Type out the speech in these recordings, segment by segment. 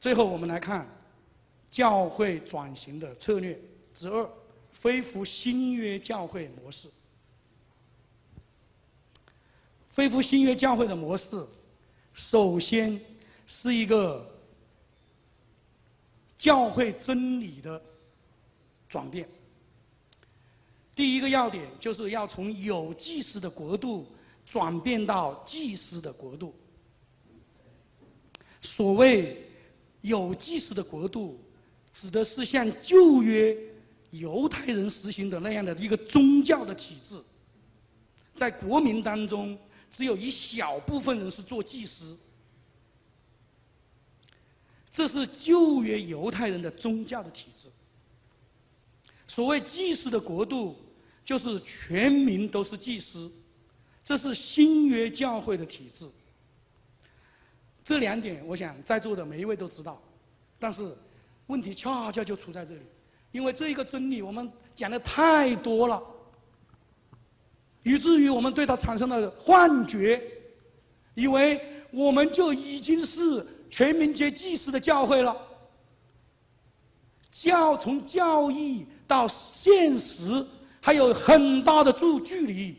最后，我们来看教会转型的策略之二：恢复新约教会模式。恢复新约教会的模式，首先是一个教会真理的转变。第一个要点就是要从有祭司的国度转变到祭司的国度。所谓有祭司的国度，指的是像旧约犹太人实行的那样的一个宗教的体制，在国民当中，只有一小部分人是做祭司，这是旧约犹太人的宗教的体制。所谓祭司的国度。就是全民都是祭司，这是新约教会的体制。这两点，我想在座的每一位都知道。但是，问题恰恰就出在这里，因为这一个真理我们讲的太多了，以至于我们对它产生了幻觉，以为我们就已经是全民皆祭司的教会了。教从教义到现实。还有很大的距距离，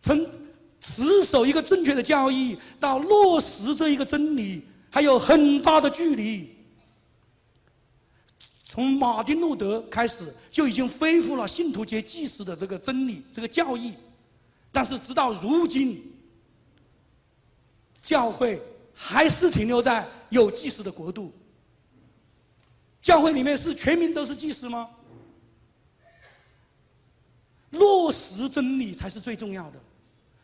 从持守一个正确的教义到落实这一个真理，还有很大的距离。从马丁路德开始就已经恢复了信徒皆祭司的这个真理、这个教义，但是直到如今，教会还是停留在有祭司的国度。教会里面是全民都是祭司吗？落实真理才是最重要的。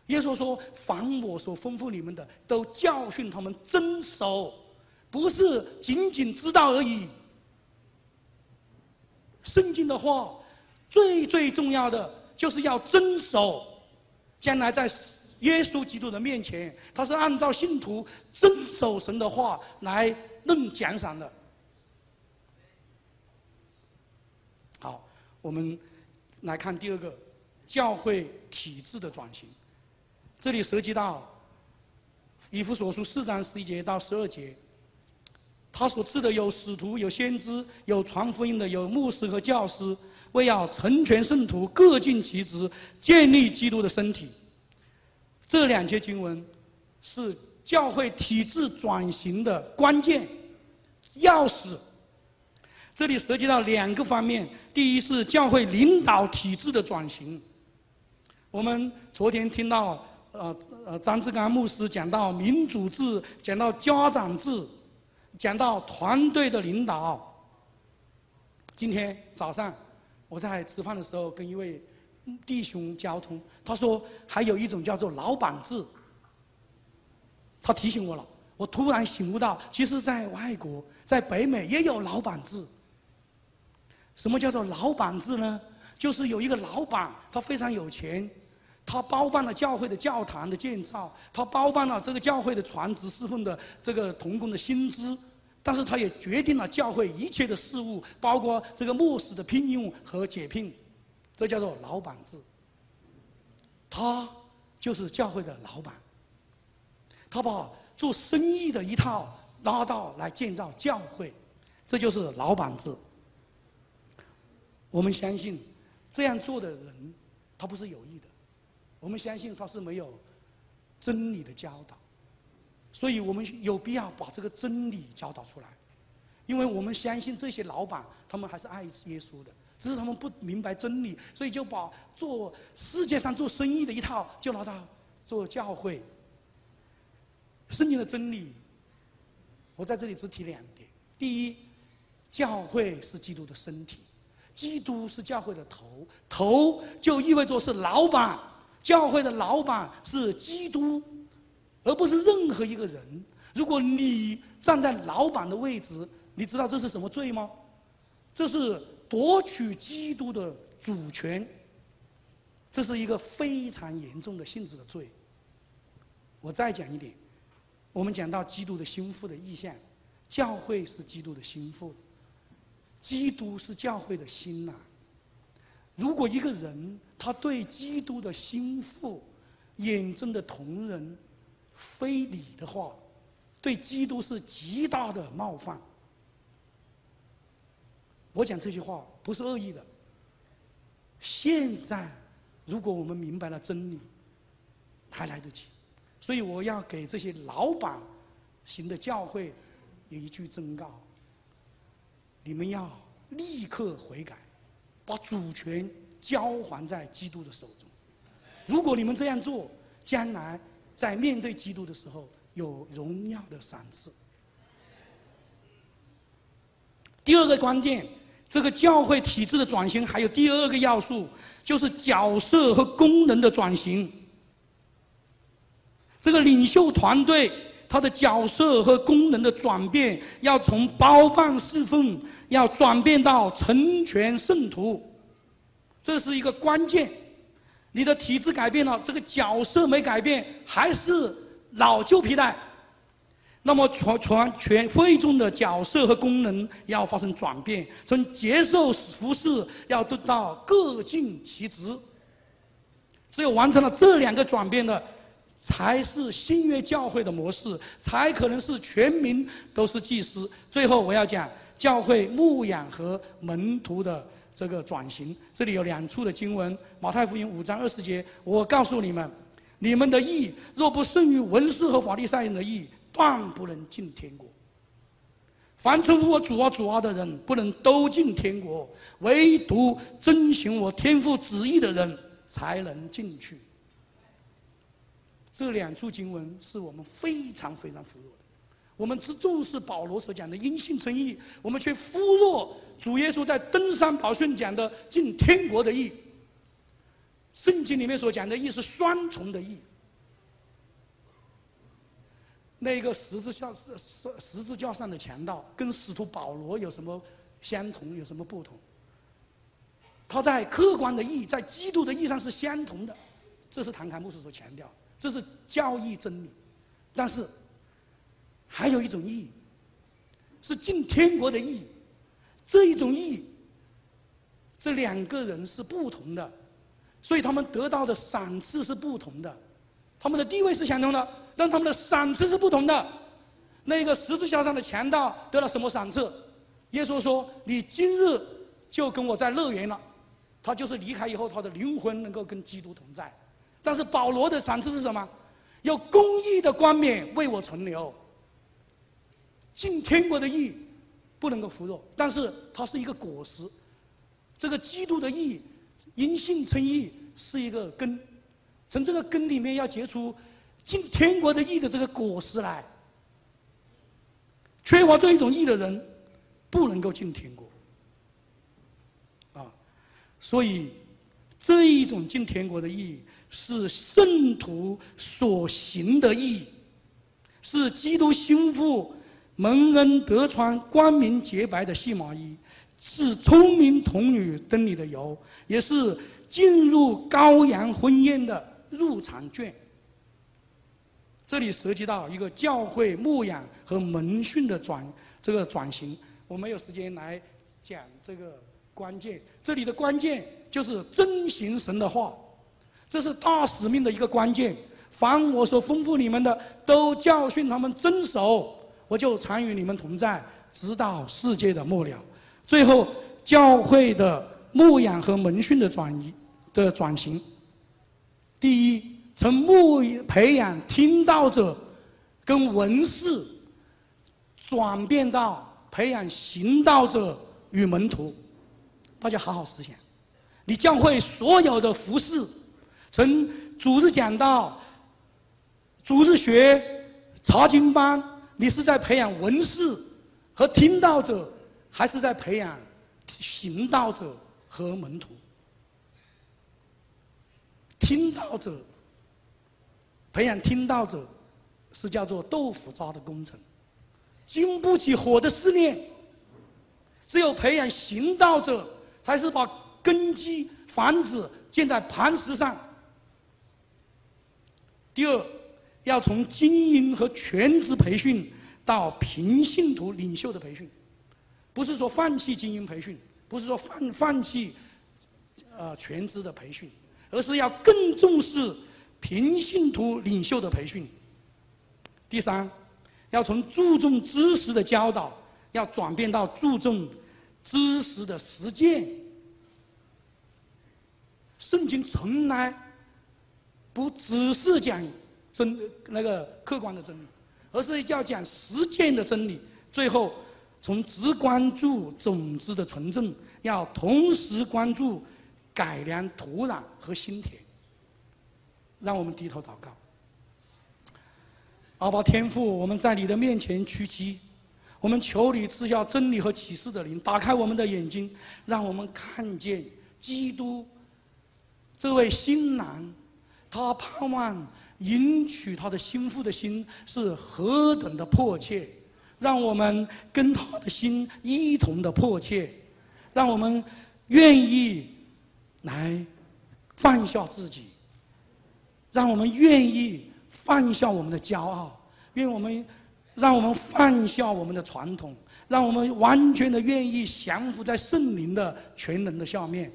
耶稣说：“凡我所吩咐你们的，都教训他们遵守，不是仅仅知道而已。”圣经的话，最最重要的就是要遵守。将来在耶稣基督的面前，他是按照信徒遵守神的话来论奖赏的。好，我们。来看第二个，教会体制的转型。这里涉及到以弗所书四章十一节到十二节，他所赐的有使徒、有先知、有传福音的、有牧师和教师，为要成全圣徒，各尽其职，建立基督的身体。这两节经文是教会体制转型的关键钥匙。这里涉及到两个方面，第一是教会领导体制的转型。我们昨天听到，呃呃，张志刚牧师讲到民主制，讲到家长制，讲到团队的领导。今天早上我在吃饭的时候跟一位弟兄交通，他说还有一种叫做老板制。他提醒我了，我突然醒悟到，其实在外国，在北美也有老板制。什么叫做老板制呢？就是有一个老板，他非常有钱，他包办了教会的教堂的建造，他包办了这个教会的传职侍奉的这个童工的薪资，但是他也决定了教会一切的事务，包括这个牧师的聘用和解聘，这叫做老板制。他就是教会的老板，他把做生意的一套拉到来建造教会，这就是老板制。我们相信，这样做的人，他不是有意的。我们相信他是没有真理的教导，所以我们有必要把这个真理教导出来。因为我们相信这些老板，他们还是爱耶稣的，只是他们不明白真理，所以就把做世界上做生意的一套就拿到做教会。圣经的真理，我在这里只提两点：第一，教会是基督的身体。基督是教会的头，头就意味着是老板。教会的老板是基督，而不是任何一个人。如果你站在老板的位置，你知道这是什么罪吗？这是夺取基督的主权。这是一个非常严重的性质的罪。我再讲一点，我们讲到基督的心腹的意象，教会是基督的心腹。基督是教会的心呐。如果一个人他对基督的心腹、眼中的同人非礼的话，对基督是极大的冒犯。我讲这句话不是恶意的。现在，如果我们明白了真理，还来得及。所以我要给这些老板型的教会有一句忠告：你们要立刻悔改，把主权交还在基督的手中。如果你们这样做，将来在面对基督的时候，有荣耀的赏赐。第二个关键。这个教会体制的转型还有第二个要素，就是角色和功能的转型。这个领袖团队他的角色和功能的转变，要从包办侍奉，要转变到成全圣徒，这是一个关键。你的体制改变了，这个角色没改变，还是老旧皮带。那么全全全会众的角色和功能要发生转变，从接受服侍要得到各尽其职。只有完成了这两个转变的，才是新约教会的模式，才可能是全民都是祭司。最后我要讲教会牧养和门徒的这个转型。这里有两处的经文：马太福音五章二十节，我告诉你们，你们的义若不胜于文士和法利赛人的义。断不能进天国。凡称呼我主啊主啊的人，不能都进天国；唯独遵循我天父旨意的人，才能进去。这两处经文是我们非常非常服弱的。我们只重视保罗所讲的因信称义，我们却忽略主耶稣在登山宝训讲的进天国的义。圣经里面所讲的义是双重的义。那个十字架十十字架上的强盗，跟使徒保罗有什么相同，有什么不同？他在客观的意义，在基督的意义上是相同的，这是唐凯牧师所强调，这是教义真理。但是还有一种意义，是进天国的意义，这一种意义，这两个人是不同的，所以他们得到的赏赐是不同的，他们的地位是相同的。但他们的赏赐是不同的。那个十字架上的强盗得了什么赏赐？耶稣说：“你今日就跟我在乐园了。”他就是离开以后，他的灵魂能够跟基督同在。但是保罗的赏赐是什么？有公义的冠冕为我存留。进天国的义不能够服弱，但是它是一个果实。这个基督的义，因信称义是一个根，从这个根里面要结出。进天国的义的这个果实来，缺乏这一种义的人，不能够进天国。啊，所以这一种进天国的意义是圣徒所行的意义，是基督心腹蒙恩得穿光明洁白的细麻衣，是聪明童女灯里的油，也是进入羔羊婚宴的入场券。这里涉及到一个教会牧养和门训的转这个转型，我没有时间来讲这个关键。这里的关键就是遵行神的话，这是大使命的一个关键。凡我所吩咐你们的，都教训他们遵守，我就常与你们同在，直到世界的末了。最后，教会的牧养和门训的转移的转型，第一。从牧培养听道者跟文士，转变到培养行道者与门徒，大家好好思想。你教会所有的服饰，从主日讲道、主日学、查经班，你是在培养文士和听道者，还是在培养行道者和门徒？听道者。培养听道者，是叫做豆腐渣的工程，经不起火的试炼。只有培养行道者，才是把根基房子建在磐石上。第二，要从精英和全职培训到平信徒领袖的培训，不是说放弃精英培训，不是说放放弃呃全职的培训，而是要更重视。平信徒领袖的培训。第三，要从注重知识的教导，要转变到注重知识的实践。圣经从来不只是讲真那个客观的真理，而是要讲实践的真理。最后，从只关注种子的纯正，要同时关注改良土壤和心田。让我们低头祷告。阿爸天父，我们在你的面前屈膝，我们求你赐下真理和启示的灵，打开我们的眼睛，让我们看见基督这位新郎，他盼望迎娶他的心腹的心是何等的迫切，让我们跟他的心一同的迫切，让我们愿意来放下自己，让我们愿意。放下我们的骄傲，愿我们，让我们放下我们的传统，让我们完全的愿意降服在圣灵的全能的下面，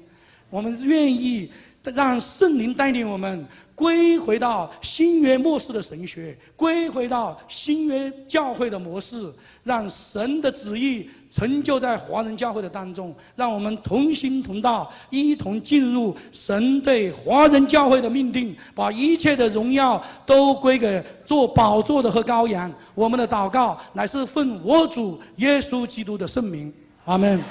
我们愿意。让圣灵带领我们归回到新约末世的神学，归回到新约教会的模式，让神的旨意成就在华人教会的当中，让我们同心同道，一同进入神对华人教会的命定，把一切的荣耀都归给做宝座的和羔羊。我们的祷告乃是奉我主耶稣基督的圣名，阿门。